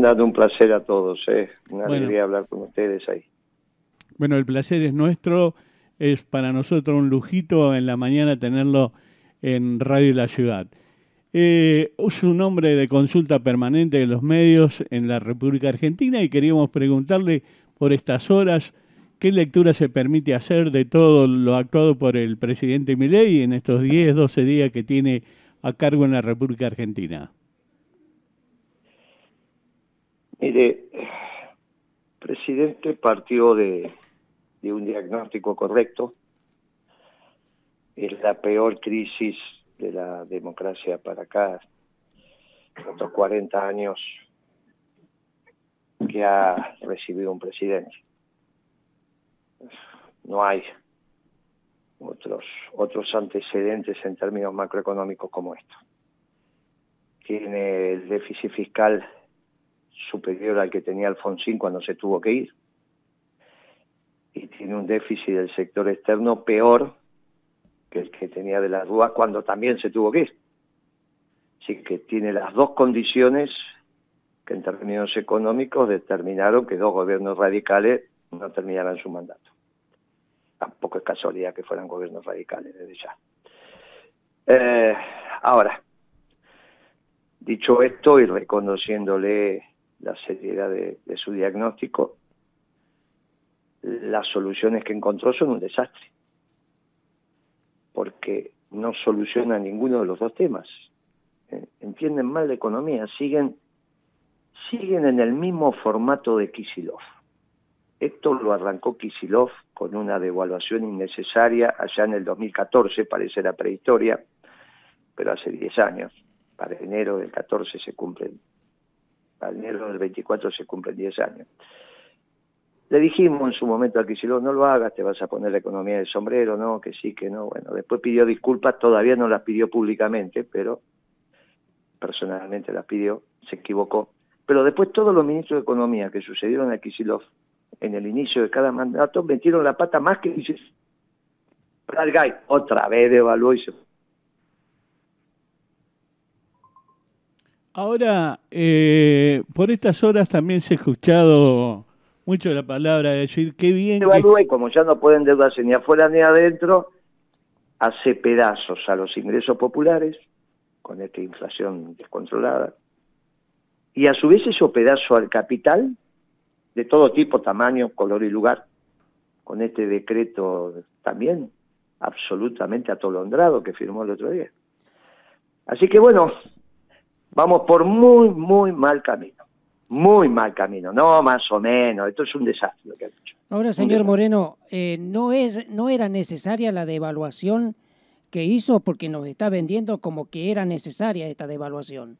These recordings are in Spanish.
Dando un placer a todos, ¿eh? una alegría hablar con ustedes ahí. Bueno, el placer es nuestro, es para nosotros un lujito en la mañana tenerlo en Radio La Ciudad. Eh, es un hombre de consulta permanente de los medios en la República Argentina y queríamos preguntarle por estas horas qué lectura se permite hacer de todo lo actuado por el presidente Milei en estos 10, 12 días que tiene a cargo en la República Argentina. Mire, presidente partió de, un diagnóstico correcto. Es la peor crisis de la democracia para acá, otros 40 años que ha recibido un presidente. No hay otros, otros antecedentes en términos macroeconómicos como esto. Tiene el déficit fiscal superior al que tenía Alfonsín cuando se tuvo que ir. Y tiene un déficit del sector externo peor que el que tenía de las Rúa cuando también se tuvo que ir. Así que tiene las dos condiciones que en términos económicos determinaron que dos gobiernos radicales no terminaran su mandato. Tampoco es casualidad que fueran gobiernos radicales desde ya. Eh, ahora, dicho esto y reconociéndole la seriedad de, su diagnóstico, las soluciones que encontró son un desastre, porque no soluciona ninguno de los dos temas. Eh, entienden mal la economía, siguen, siguen en el mismo formato de Kisilov. Esto lo arrancó Kisilov con una devaluación innecesaria allá en el 2014, parece la prehistoria, pero hace 10 años. Para enero del 14 se cumplen al enero del 24 se cumplen 10 años. Le dijimos en su momento a Kicillof, no lo hagas, te vas a poner la economía del sombrero, no, que sí, que no. Bueno, después pidió disculpas, todavía no las pidió públicamente, pero personalmente las pidió, se equivocó. Pero después todos los ministros de Economía que sucedieron a Kicillof en el inicio de cada mandato metieron la pata más que Gay otra vez devaluó y se Ahora, eh, por estas horas también se ha escuchado mucho la palabra de decir qué bien. Evalúa y como ya no pueden endeudarse ni afuera ni adentro, hace pedazos a los ingresos populares con esta inflación descontrolada y a su vez eso pedazo al capital de todo tipo, tamaño, color y lugar, con este decreto también absolutamente atolondrado que firmó el otro día. Así que bueno, Vamos por muy, muy mal camino. Muy mal camino, no más o menos. Esto es un desastre lo que ha hecho. Ahora, señor Moreno, eh, ¿no, es, ¿no era necesaria la devaluación que hizo porque nos está vendiendo como que era necesaria esta devaluación?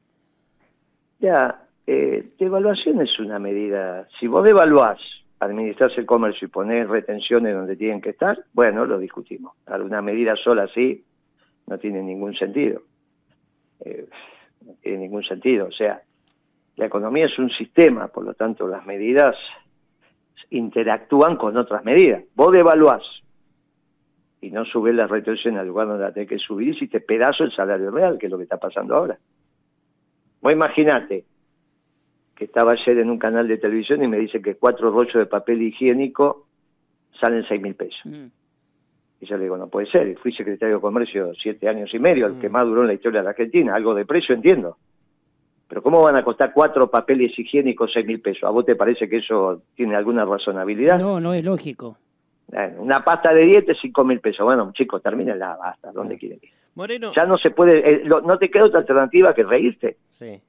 Ya, eh, devaluación es una medida. Si vos devaluás administras el comercio y ponés retenciones donde tienen que estar, bueno, lo discutimos. Una medida sola así no tiene ningún sentido. Eh, no tiene ningún sentido. O sea, la economía es un sistema, por lo tanto las medidas interactúan con otras medidas. Vos devaluás y no subes la retención al lugar donde la tenés que subir y te pedazo el salario real, que es lo que está pasando ahora. Vos imaginate que estaba ayer en un canal de televisión y me dice que cuatro rollos de papel higiénico salen seis mil pesos. Mm. Y yo le digo, no puede ser, fui secretario de Comercio siete años y medio, el que mm. más duró en la historia de la Argentina, algo de precio entiendo. Pero ¿cómo van a costar cuatro papeles higiénicos seis mil pesos? ¿A vos te parece que eso tiene alguna razonabilidad? No, no es lógico. una pasta de dientes cinco mil pesos. Bueno, chicos, la basta, ¿dónde quieren ir? Moreno. Ya no se puede, eh, no te queda otra alternativa que reírte. Sí.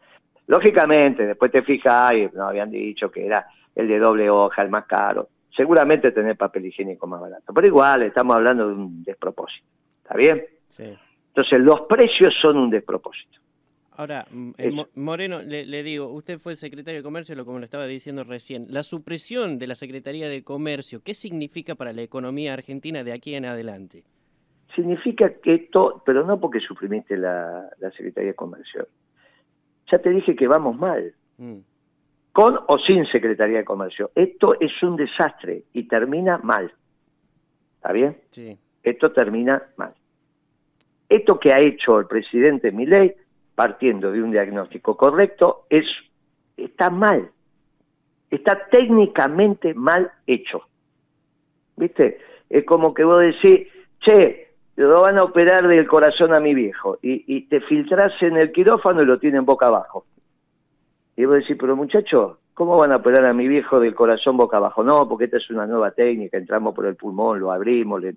Lógicamente, después te fijas, y no habían dicho que era el de doble hoja, el más caro seguramente tener papel higiénico más barato. Pero igual estamos hablando de un despropósito. ¿Está bien? Sí. Entonces los precios son un despropósito. Ahora, eh, Moreno, le, digo, usted fue secretario de Comercio, lo como lo estaba diciendo recién. La supresión de la Secretaría de Comercio, ¿qué significa para la economía argentina de aquí en adelante? Significa que esto, pero no porque suprimiste la, Secretaría de Comercio. Ya te dije que vamos mal. Mm con o sin Secretaría de Comercio. Esto es un desastre y termina mal. ¿Está bien? Sí. Esto termina mal. Esto que ha hecho el presidente Milei, partiendo de un diagnóstico correcto, es está mal. Está técnicamente mal hecho. ¿Viste? Es como que vos decís, che, lo van a operar del corazón a mi viejo, y, te filtras en el quirófano y lo tienen boca abajo. Y vos decís, pero muchacho, ¿cómo van a operar a mi viejo del corazón boca abajo? No, porque esta es una nueva técnica, entramos por el pulmón, lo abrimos, le,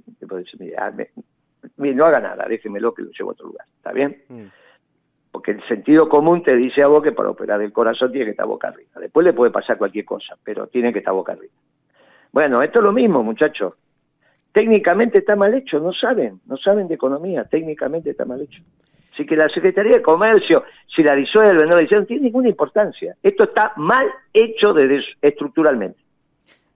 no haga nada, déjemelo que lo llevo a otro lugar, ¿está bien? Mm. Porque el sentido común te dice a vos que para operar el corazón tiene que estar boca arriba. Después le puede pasar cualquier cosa, pero tiene que estar boca arriba. Bueno, esto es lo mismo, muchachos. Técnicamente está mal hecho, no saben, no saben de economía, técnicamente está mal hecho. Así que la Secretaría de Comercio, si la disuelve, no la disuelve, no tiene ninguna importancia. Esto está mal hecho desde, estructuralmente.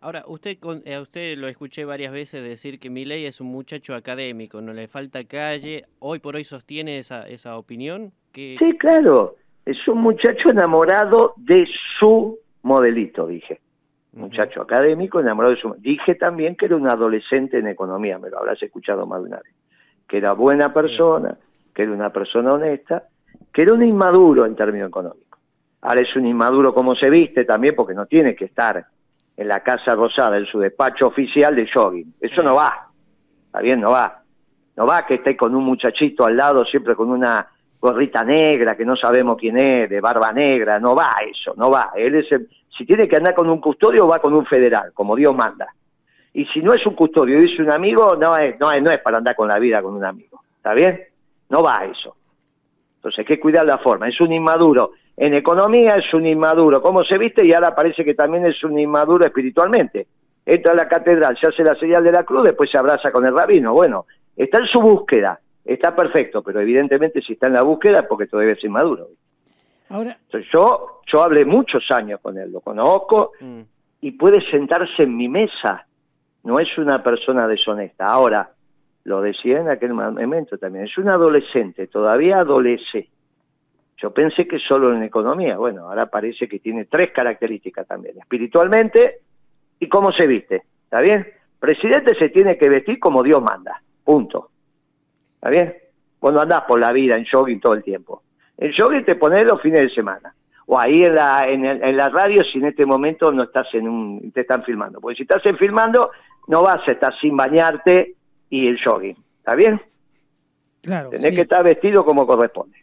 Ahora, usted, a usted lo escuché varias veces decir que Milei es un muchacho académico, no le falta calle. ¿Hoy por hoy sostiene esa, esa opinión? Sí, claro. Es un muchacho enamorado de su modelito, dije. Muchacho académico enamorado de su... Dije también que era un adolescente en economía, me lo habrás escuchado más de una vez. Que era buena persona, que era una persona honesta, que era un inmaduro en términos económicos. Ahora es un inmaduro como se viste también porque no tiene que estar en la Casa Rosada, en su despacho oficial de jogging. Eso no va. Está bien, no va. No va que esté con un muchachito al lado siempre con una gorrita negra que no sabemos quién es, de barba negra. No va eso, no va. Él es si tiene que andar con un custodio, va con un federal, como Dios manda. Y si no es un custodio y es un amigo, no es, no es, no es para andar con la vida con un amigo. ¿Está bien? No va eso. Entonces hay que cuidar la forma. Es un inmaduro en economía es un inmaduro, ¿cómo se viste? Y ahora parece que también es un inmaduro espiritualmente. Entra a la catedral, se hace la señal de la cruz, después se abraza con el rabino. Bueno, está en su búsqueda, está perfecto, pero evidentemente si está en la búsqueda es porque todavía es inmaduro. Ahora... yo, yo hablé muchos años con él, lo conozco mm. y puede sentarse en mi mesa. No es una persona deshonesta. Ahora, lo decía en aquel momento también, es un adolescente, todavía adolece yo pensé que solo en economía, bueno, ahora parece que tiene tres características también, espiritualmente y cómo se viste, ¿está bien? Presidente se tiene que vestir como Dios manda, punto. ¿Está bien? Cuando andás por la vida en jogging todo el tiempo. En jogging te pones los fines de semana. O ahí en la, en, la radio si en este momento no estás en un, te están filmando. Porque si estás en filmando, no vas a estar sin bañarte y el jogging. ¿Está bien? Claro. Tenés que estar vestido como corresponde.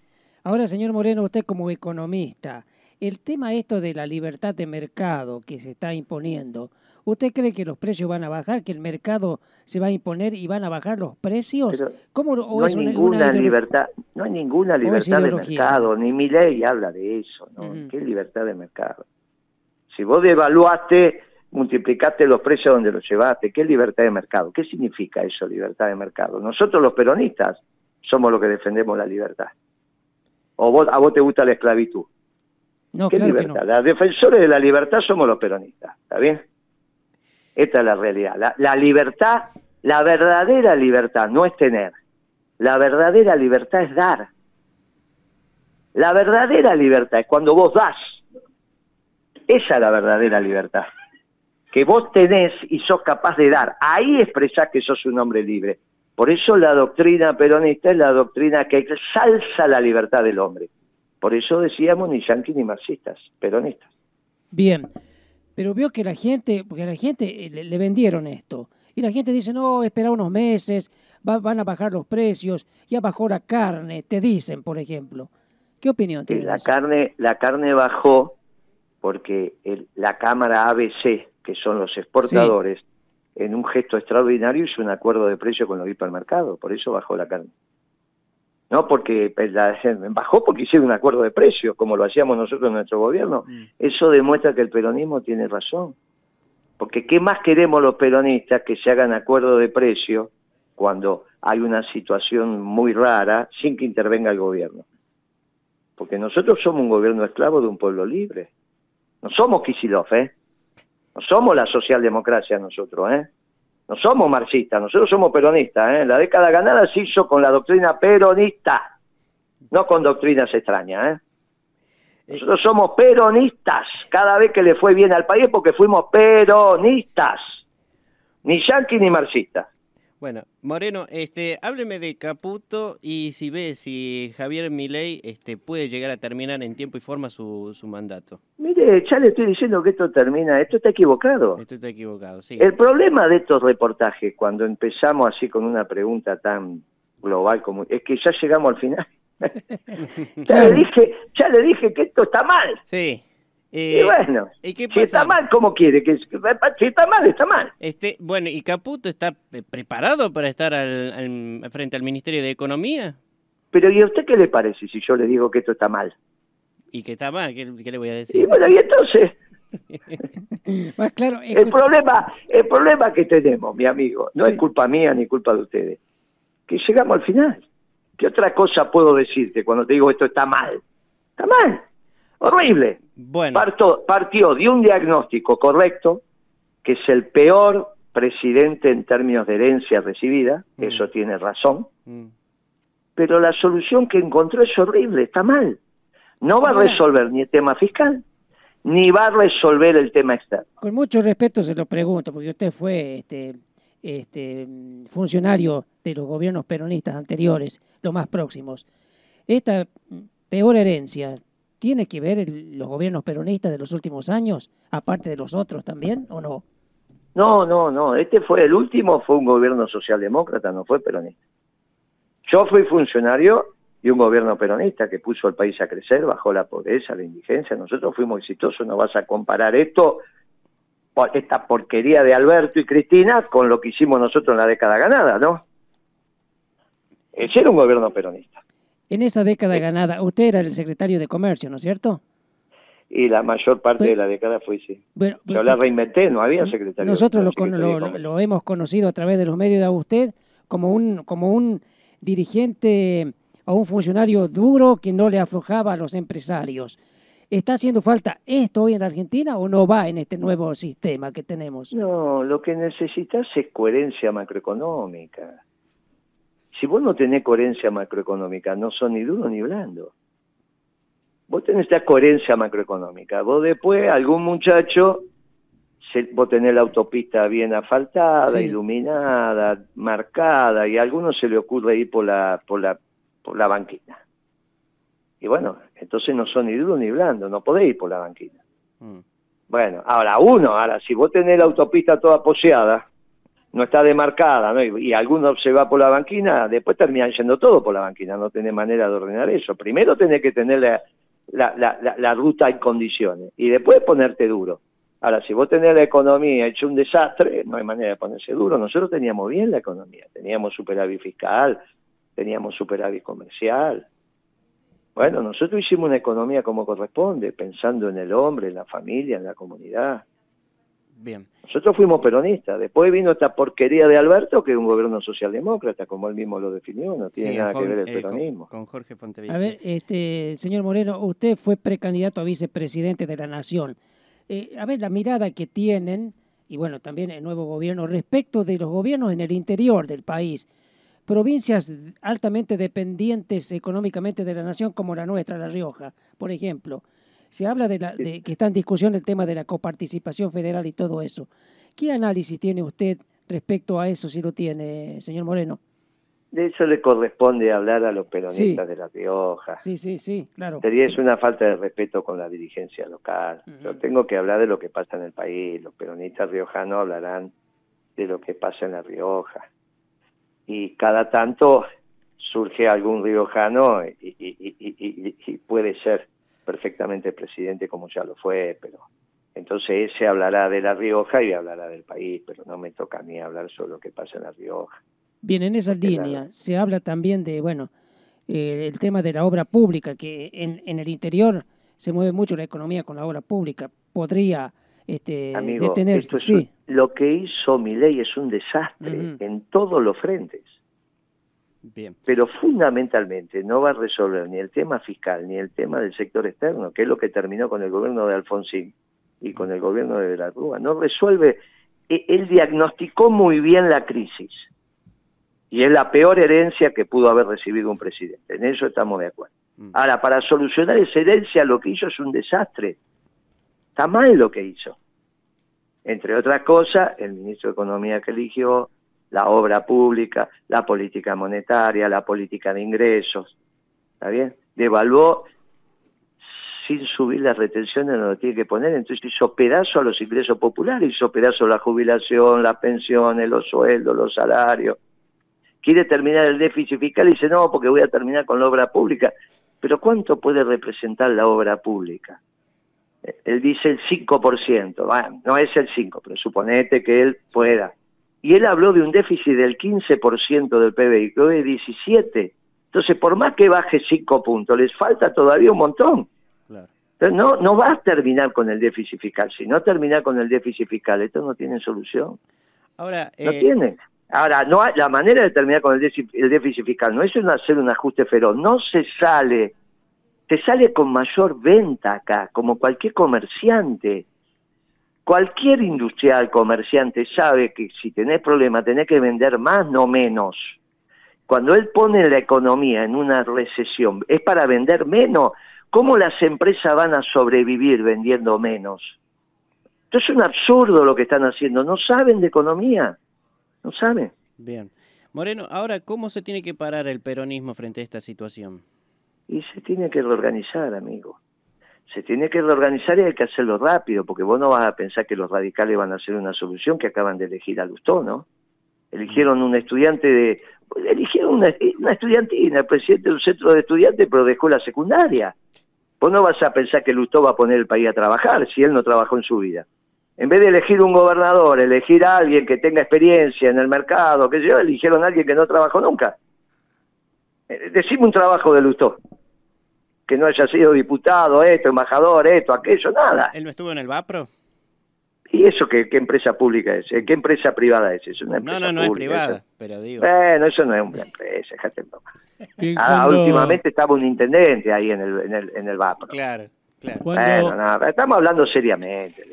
Ahora, señor Moreno, usted como economista, el tema esto de la libertad de mercado que se está imponiendo, ¿usted cree que los precios van a bajar, que el mercado se va a imponer y van a bajar los precios? ¿Cómo, no hay ninguna libertad, no hay ninguna libertad de mercado, ni mi ley habla de eso, ¿no? ¿Qué libertad de mercado? Si vos devaluaste, multiplicaste los precios donde los llevaste, ¿qué libertad de mercado? ¿Qué significa eso, libertad de mercado? Nosotros los peronistas somos los que defendemos la libertad o a vos te gusta la esclavitud. No, ¿Qué libertad? Los defensores de la libertad somos los peronistas, ¿está bien? Esta es la realidad. La, la, libertad, la verdadera libertad no es tener. La verdadera libertad es dar. La verdadera libertad es cuando vos das. Esa es la verdadera libertad. Que vos tenés y sos capaz de dar. Ahí expresás que sos un hombre libre. Por eso la doctrina peronista es la doctrina que salsa la libertad del hombre. Por eso decíamos ni yanquis ni marxistas, peronistas. Bien, pero veo que la gente, porque a la gente eh, le, vendieron esto, y la gente dice, no, espera unos meses, van a bajar los precios, ya bajó la carne, te dicen, por ejemplo. ¿Qué opinión tienes? La carne, la carne bajó porque la Cámara ABC, que son los exportadores, en un gesto extraordinario hizo un acuerdo de precio con los hipermercados, por eso bajó la carne. No porque pues, bajó porque hicieron un acuerdo de precio, como lo hacíamos nosotros en nuestro gobierno. Mm. Eso demuestra que el peronismo tiene razón. Porque ¿qué más queremos los peronistas que se hagan acuerdo de precio cuando hay una situación muy rara sin que intervenga el gobierno? Porque nosotros somos un gobierno esclavo de un pueblo libre. No somos Kisilov, ¿eh? No somos la socialdemocracia nosotros, ¿eh? No somos marxistas, nosotros somos peronistas, ¿eh? La década ganada se hizo con la doctrina peronista, no con doctrinas extrañas, ¿eh? Nosotros somos peronistas cada vez que le fue bien al país porque fuimos peronistas, ni yanqui ni marxistas. Bueno, Moreno, este, hábleme de Caputo y si ve si Javier Milei este, puede llegar a terminar en tiempo y forma su, su mandato. Mire, ya le estoy diciendo que esto termina, esto está equivocado. Esto está equivocado, sí. El problema de estos reportajes, cuando empezamos así con una pregunta tan global como, es que ya llegamos al final. ya, le dije, ya le dije que esto está mal. Sí. Y eh, bueno, si está mal, ¿cómo quiere? Que, si está mal, está mal. Este, bueno, ¿y Caputo está preparado para estar al, frente al Ministerio de Economía? Pero ¿y a usted qué le parece si yo le digo que esto está mal? ¿Y que está mal? ¿Qué, le voy a decir? Y bueno, y entonces... claro, el, problema, el problema que tenemos, mi amigo, no es culpa mía ni culpa de ustedes, que llegamos al final. ¿Qué otra cosa puedo decirte cuando te digo esto está mal? Está mal. Horrible. Bueno. partió de un diagnóstico correcto, que es el peor presidente en términos de herencia recibida, mm. eso tiene razón, mm. pero la solución que encontró es horrible, está mal. No va a resolver ni el tema fiscal, ni va a resolver el tema externo. Con mucho respeto se lo pregunto, porque usted fue este, este, funcionario de los gobiernos peronistas anteriores, los más próximos. Esta peor herencia, ¿tiene que ver los gobiernos peronistas de los últimos años, aparte de los otros también, o no? No, no, no. Este fue el último, fue un gobierno socialdemócrata, no fue peronista. Yo fui funcionario y un gobierno peronista que puso al país a crecer, bajó la pobreza, la indigencia. Nosotros fuimos exitosos, no vas a comparar esto, esta porquería de Alberto y Cristina, con lo que hicimos nosotros en la década ganada, ¿no? Ese era un gobierno peronista. En esa década ganada, usted era el secretario de Comercio, ¿no es cierto? Y la mayor parte de la década fue sí. Bueno, Yo la reinventé, no había secretario. Nosotros lo, lo, hemos conocido a través de los medios de usted como un, como un dirigente a un funcionario duro que no le aflojaba a los empresarios. ¿Está haciendo falta esto hoy en Argentina o no va en este nuevo sistema que tenemos? No, lo que necesitas es coherencia macroeconómica. Si vos no tenés coherencia macroeconómica, no son ni duro ni blando. Vos tenés esta coherencia macroeconómica. Vos después, algún muchacho, vos tenés la autopista bien asfaltada, iluminada, marcada, y a alguno se le ocurre ir por la, por la por la banquina. Y bueno, entonces no son ni duro ni blando, no podéis ir por la banquina. Mm. Bueno, ahora uno, ahora si vos tenés la autopista toda poseada, no está demarcada, ¿no? y, alguno se va por la banquina, después terminan yendo todo por la banquina, no tenés manera de ordenar eso. Primero tenés que tener la, la, ruta en condiciones y después ponerte duro. Ahora, si vos tenés la economía hecho un desastre, no hay manera de ponerse duro. Nosotros teníamos bien la economía, teníamos superávit fiscal, teníamos superávit comercial. Bueno, nosotros hicimos una economía como corresponde, pensando en el hombre, en la familia, en la comunidad. Bien. Nosotros fuimos peronistas. Después vino esta porquería de Alberto, que es un gobierno socialdemócrata, como él mismo lo definió, no tiene nada que ver el eh, peronismo. Con, Jorge Fontevilla. A ver, este, señor Moreno, usted fue precandidato a vicepresidente de la Nación. Eh, a ver, la mirada que tienen, y bueno, también el nuevo gobierno, respecto de los gobiernos en el interior del país provincias altamente dependientes económicamente de la nación como la nuestra, La Rioja, por ejemplo. Se habla de, la, que está en discusión el tema de la coparticipación federal y todo eso. ¿Qué análisis tiene usted respecto a eso, si lo tiene, señor Moreno? De eso le corresponde hablar a los peronistas de La Rioja. Sí, sí, sí, claro. Sería es una falta de respeto con la dirigencia local. Yo tengo que hablar de lo que pasa en el país. Los peronistas riojanos hablarán de lo que pasa en La Rioja y cada tanto surge algún riojano y, puede ser perfectamente presidente como ya lo fue, pero entonces ese hablará de La Rioja y hablará del país, pero no me toca a mí hablar sobre lo que pasa en La Rioja. Bien, en esa línea se habla también de, bueno, eh, el tema de la obra pública, que en, en el interior se mueve mucho la economía con la obra pública. Podría este, detenerse. sí. lo que hizo mi ley es un desastre en todos los frentes. Bien. Pero fundamentalmente no va a resolver ni el tema fiscal ni el tema del sector externo, que es lo que terminó con el gobierno de Alfonsín y con el gobierno de la Rúa. No resuelve. E, él diagnosticó muy bien la crisis y es la peor herencia que pudo haber recibido un presidente. En eso estamos de acuerdo. Mm. Ahora, para solucionar esa herencia, lo que hizo es un desastre. Está mal lo que hizo. Entre otras cosas, el ministro de Economía que eligió, la obra pública, la política monetaria, la política de ingresos, ¿está bien? Devaluó sin subir las retenciones no lo tiene que poner, entonces hizo pedazo a los ingresos populares, hizo pedazo a la jubilación, las pensiones, los sueldos, los salarios. Quiere terminar el déficit fiscal y dice, no, porque voy a terminar con la obra pública. Pero ¿cuánto puede representar la obra pública? Él dice el 5%, no es el 5%, pero suponete que él pueda. Y él habló de un déficit del 15% del PBI, que hoy es 17%. Entonces, por más que baje 5 puntos, les falta todavía un montón. Pero no, no va a terminar con el déficit fiscal. Si no termina con el déficit fiscal, esto no tiene solución. Ahora, no eh, tiene. Ahora, no la manera de terminar con el déficit, el déficit fiscal no es hacer un ajuste feroz, no se sale, te sale con mayor venta acá, como cualquier comerciante. Cualquier industrial, comerciante sabe que si tenés problema tenés que vender más, no menos. Cuando él pone la economía en una recesión, es para vender menos. ¿Cómo las empresas van a sobrevivir vendiendo menos? Esto es un absurdo lo que están haciendo. No saben de economía. No saben. Bien. Moreno, ahora, ¿cómo se tiene que parar el peronismo frente a esta situación? Y se tiene que reorganizar, amigo. Se tiene que reorganizar y hay que hacerlo rápido, porque vos no vas a pensar que los radicales van a hacer una solución que acaban de elegir a Lustó, ¿no? Eligieron un estudiante de... Eligieron una, estudiantina, el presidente del centro de estudiantes, pero dejó la secundaria. Vos no vas a pensar que Lustó va a poner el país a trabajar si él no trabajó en su vida. En vez de elegir un gobernador, elegir a alguien que tenga experiencia en el mercado, que yo, eligieron a alguien que no trabajó nunca. Eh, decime un trabajo de Lustó. Que no haya sido diputado, esto, embajador, esto, aquello, nada. ¿Él no estuvo en el VAPRO? ¿Y eso qué, qué empresa pública es? ¿Qué empresa privada es? es una empresa no, no, no es privada, pero digo. Bueno, eso no es una empresa, déjate Ah, últimamente estaba un intendente ahí en el, en el, en el VAPRO. Claro. Claro. Bueno, estamos hablando seriamente,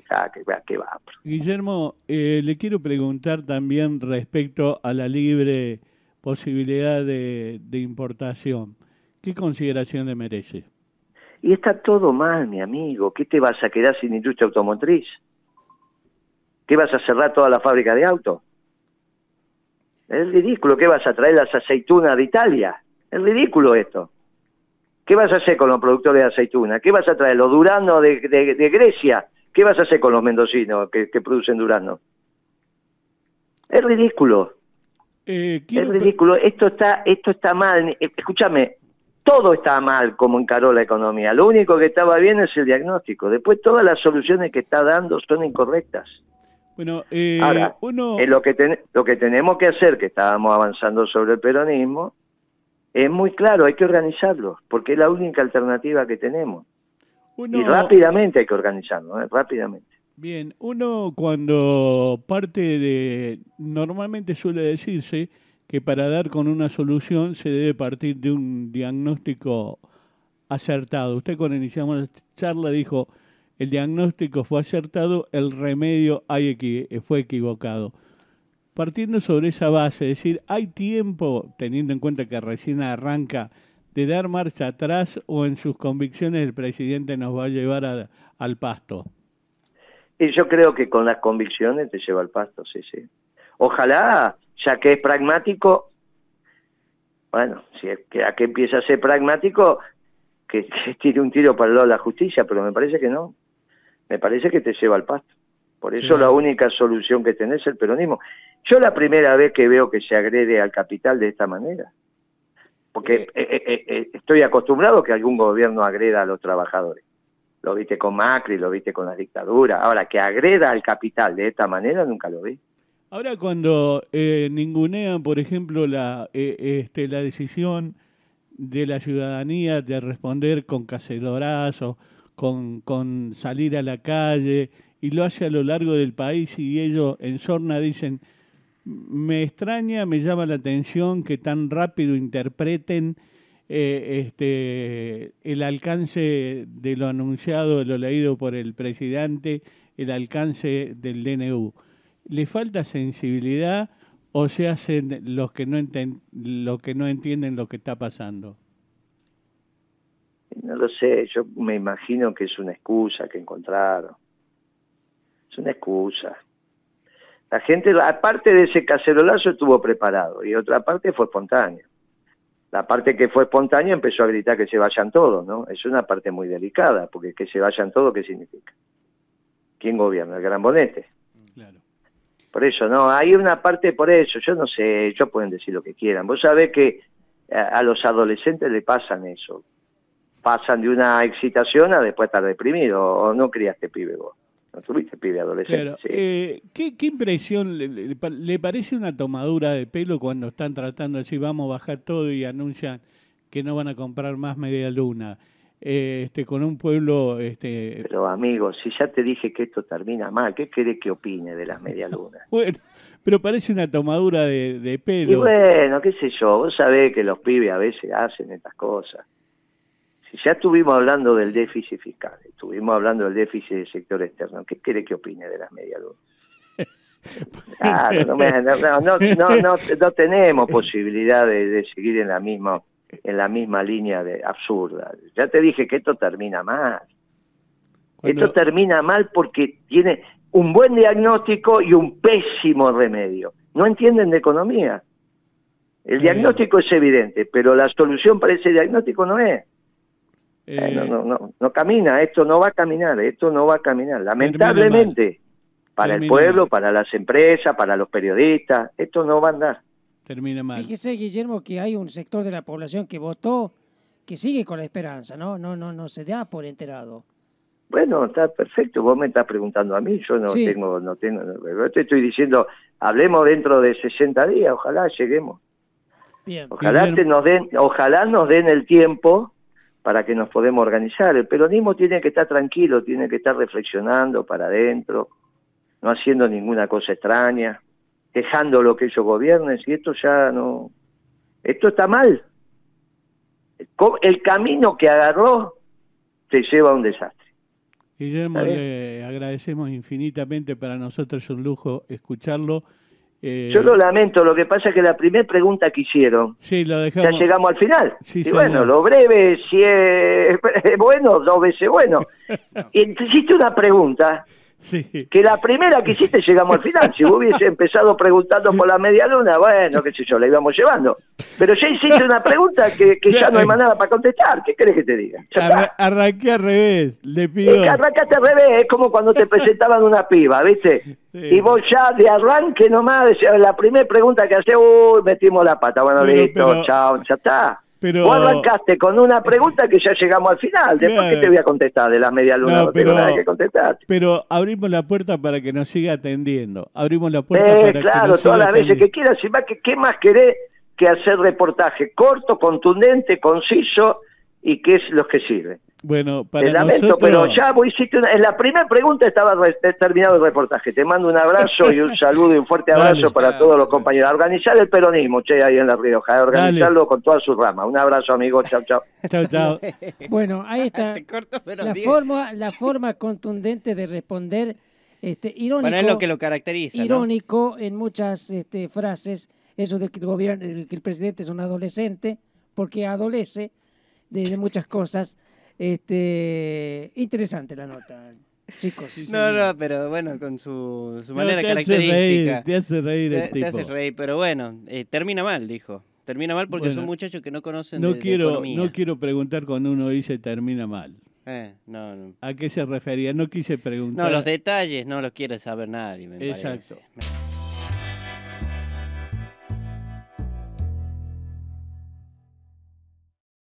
¿qué, VAPRO? Guillermo, eh, le quiero preguntar también respecto a la libre posibilidad de, de importación. ¿Qué consideración le merece? Y está todo mal, mi amigo. ¿Qué te vas a quedar sin industria automotriz? ¿Qué vas a cerrar toda la fábrica de autos? Es ridículo. ¿Qué vas a traer las aceitunas de Italia? Es ridículo esto. ¿Qué vas a hacer con los productores de aceituna? ¿Qué vas a traer? ¿Los duranos de, Grecia? ¿Qué vas a hacer con los mendocinos que, producen durano? Es ridículo. Eh, es ridículo. Esto está, esto está mal. Escúchame, todo está mal como encaró la economía. Lo único que estaba bien es el diagnóstico. Después todas las soluciones que está dando son incorrectas. Bueno, eh, Ahora, lo, que lo que tenemos que hacer, que estábamos avanzando sobre el peronismo, es muy claro, hay que organizarlo, porque es la única alternativa que tenemos. y rápidamente hay que organizarlo, ¿eh? rápidamente. Bien, uno cuando parte de, normalmente suele decirse que para dar con una solución se debe partir de un diagnóstico acertado. Usted cuando iniciamos la charla dijo, el diagnóstico fue acertado, el remedio hay fue equivocado partiendo sobre esa base, es decir, ¿hay tiempo, teniendo en cuenta que recién arranca, de dar marcha atrás o en sus convicciones el presidente nos va a llevar al pasto? Y yo creo que con las convicciones te lleva al pasto, sí, sí. Ojalá, ya que es pragmático, bueno, si es que a que empieza a ser pragmático, que, que tire un tiro para el lado de la justicia, pero me parece que no. Me parece que te lleva al pasto. Por eso la única solución que tenés es el peronismo. Yo la primera vez que veo que se agrede al capital de esta manera. Porque eh, eh, eh, estoy acostumbrado a que algún gobierno agreda a los trabajadores. Lo viste con Macri, lo viste con la dictadura. Ahora, que agreda al capital de esta manera, nunca lo vi. Ahora, cuando ningunean, por ejemplo, la, este, la decisión de la ciudadanía de responder con cacerorazos, con, con salir a la calle y lo hace a lo largo del país y ellos en Sorna dicen, me extraña, me llama la atención que tan rápido interpreten eh, este, el alcance de lo anunciado, de lo leído por el presidente, el alcance del DNU. ¿Le falta sensibilidad o se hacen los que no, los que no entienden lo que está pasando? No lo sé, yo me imagino que es una excusa que encontraron es una excusa. La gente, aparte de ese cacerolazo, estuvo preparado y otra parte fue espontánea. La parte que fue espontánea empezó a gritar que se vayan todos, ¿no? Es una parte muy delicada, porque que se vayan todos, ¿qué significa? ¿Quién gobierna? El gran bonete. Claro. Por eso, no, hay una parte por eso, yo no sé, ellos pueden decir lo que quieran. Vos sabés que a, los adolescentes le pasan eso. Pasan de una excitación a después estar deprimido, o no criaste pibe vos. No tuviste pibe adolescente. Eh, ¿qué, impresión le, parece una tomadura de pelo cuando están tratando de decir vamos a bajar todo y anuncian que no van a comprar más media luna? Eh, este, con un pueblo... Este... Pero amigo, si ya te dije que esto termina mal, ¿qué querés que opine de las medialunas? bueno, pero parece una tomadura de, de pelo. Y bueno, qué sé yo, vos sabés que los pibes a veces hacen estas cosas ya estuvimos hablando del déficit fiscal, estuvimos hablando del déficit del sector externo, ¿qué quiere que opine de las medialunas? Claro, no, tenemos posibilidad de, seguir en la misma en la misma línea de absurda. Ya te dije que esto termina mal. Esto termina mal porque tiene un buen diagnóstico y un pésimo remedio. No entienden de economía. El diagnóstico es evidente, pero la solución para ese diagnóstico no es. Eh, no, no, no, no camina, esto no va a caminar, esto no va a caminar. Lamentablemente, para el pueblo, para las empresas, para los periodistas, esto no va a andar. Termina mal. Fíjese, Guillermo, que hay un sector de la población que votó que sigue con la esperanza, ¿no? No, no, no se da por enterado. Bueno, está perfecto. Vos me estás preguntando a mí, yo no tengo, no tengo, yo te estoy diciendo, hablemos dentro de 60 días, ojalá lleguemos. Bien. Ojalá nos den, ojalá nos den el tiempo para que nos podamos organizar. El peronismo tiene que estar tranquilo, tiene que estar reflexionando para adentro, no haciendo ninguna cosa extraña, dejando lo que ellos gobiernen, y esto ya no... Esto está mal. El camino que agarró te lleva a un desastre. Guillermo, le agradecemos infinitamente, para nosotros es un lujo escucharlo eh, Yo lo lamento, lo que pasa es que la primera pregunta que hicieron, sí, lo ya llegamos al final. y bueno, lo breve, si es bueno, dos veces bueno. y hiciste una pregunta que la primera que hiciste llegamos al final. Si hubiese empezado preguntando por la media luna, bueno, qué sé yo, la íbamos llevando. Pero ya hiciste una pregunta que, ya no hay más nada para contestar. ¿Qué querés que te diga? arranqué al revés, le pido. Es que arrancaste al revés, es como cuando te presentaban una piba, ¿viste? Y vos ya de arranque nomás, la primera pregunta que haces, uy, metimos la pata. Bueno, listo, chao, ya está. Pero... Vos arrancaste con una pregunta que ya llegamos al final. Después, ¿qué te voy a contestar de la media luna? No, pero, nada que contestar. Pero abrimos la puerta para que nos siga atendiendo. Abrimos la puerta eh, para claro, todas las veces que quieras. ¿Qué más querés que hacer reportaje corto, contundente, conciso y qué es lo que sirve? Bueno, para Te lamento, pero ya vos hiciste una... En la primera pregunta estaba terminado el reportaje. Te mando un abrazo y un saludo y un fuerte abrazo para todos los compañeros. Organizar el peronismo, che, ahí en La Rioja. Organizarlo con todas sus ramas. Un abrazo, amigo. Chao, chao. chao, chao. Bueno, ahí está. la, forma, la forma contundente de responder, este, irónico. Bueno, es lo que lo caracteriza. Irónico en muchas este, frases, eso de que el, gobierno, que el presidente es un adolescente, porque adolece de muchas cosas. Este, interesante la nota, chicos. No, no, pero bueno, con su, su manera característica. te hace reír el te, hace reír, pero bueno, eh, termina mal, dijo. Termina mal porque son muchachos que no conocen no de, quiero, economía. No quiero preguntar cuando uno dice termina mal. Eh, no, no. ¿A qué se refería? No quise preguntar. No, los detalles no los quiere saber nadie, me Exacto.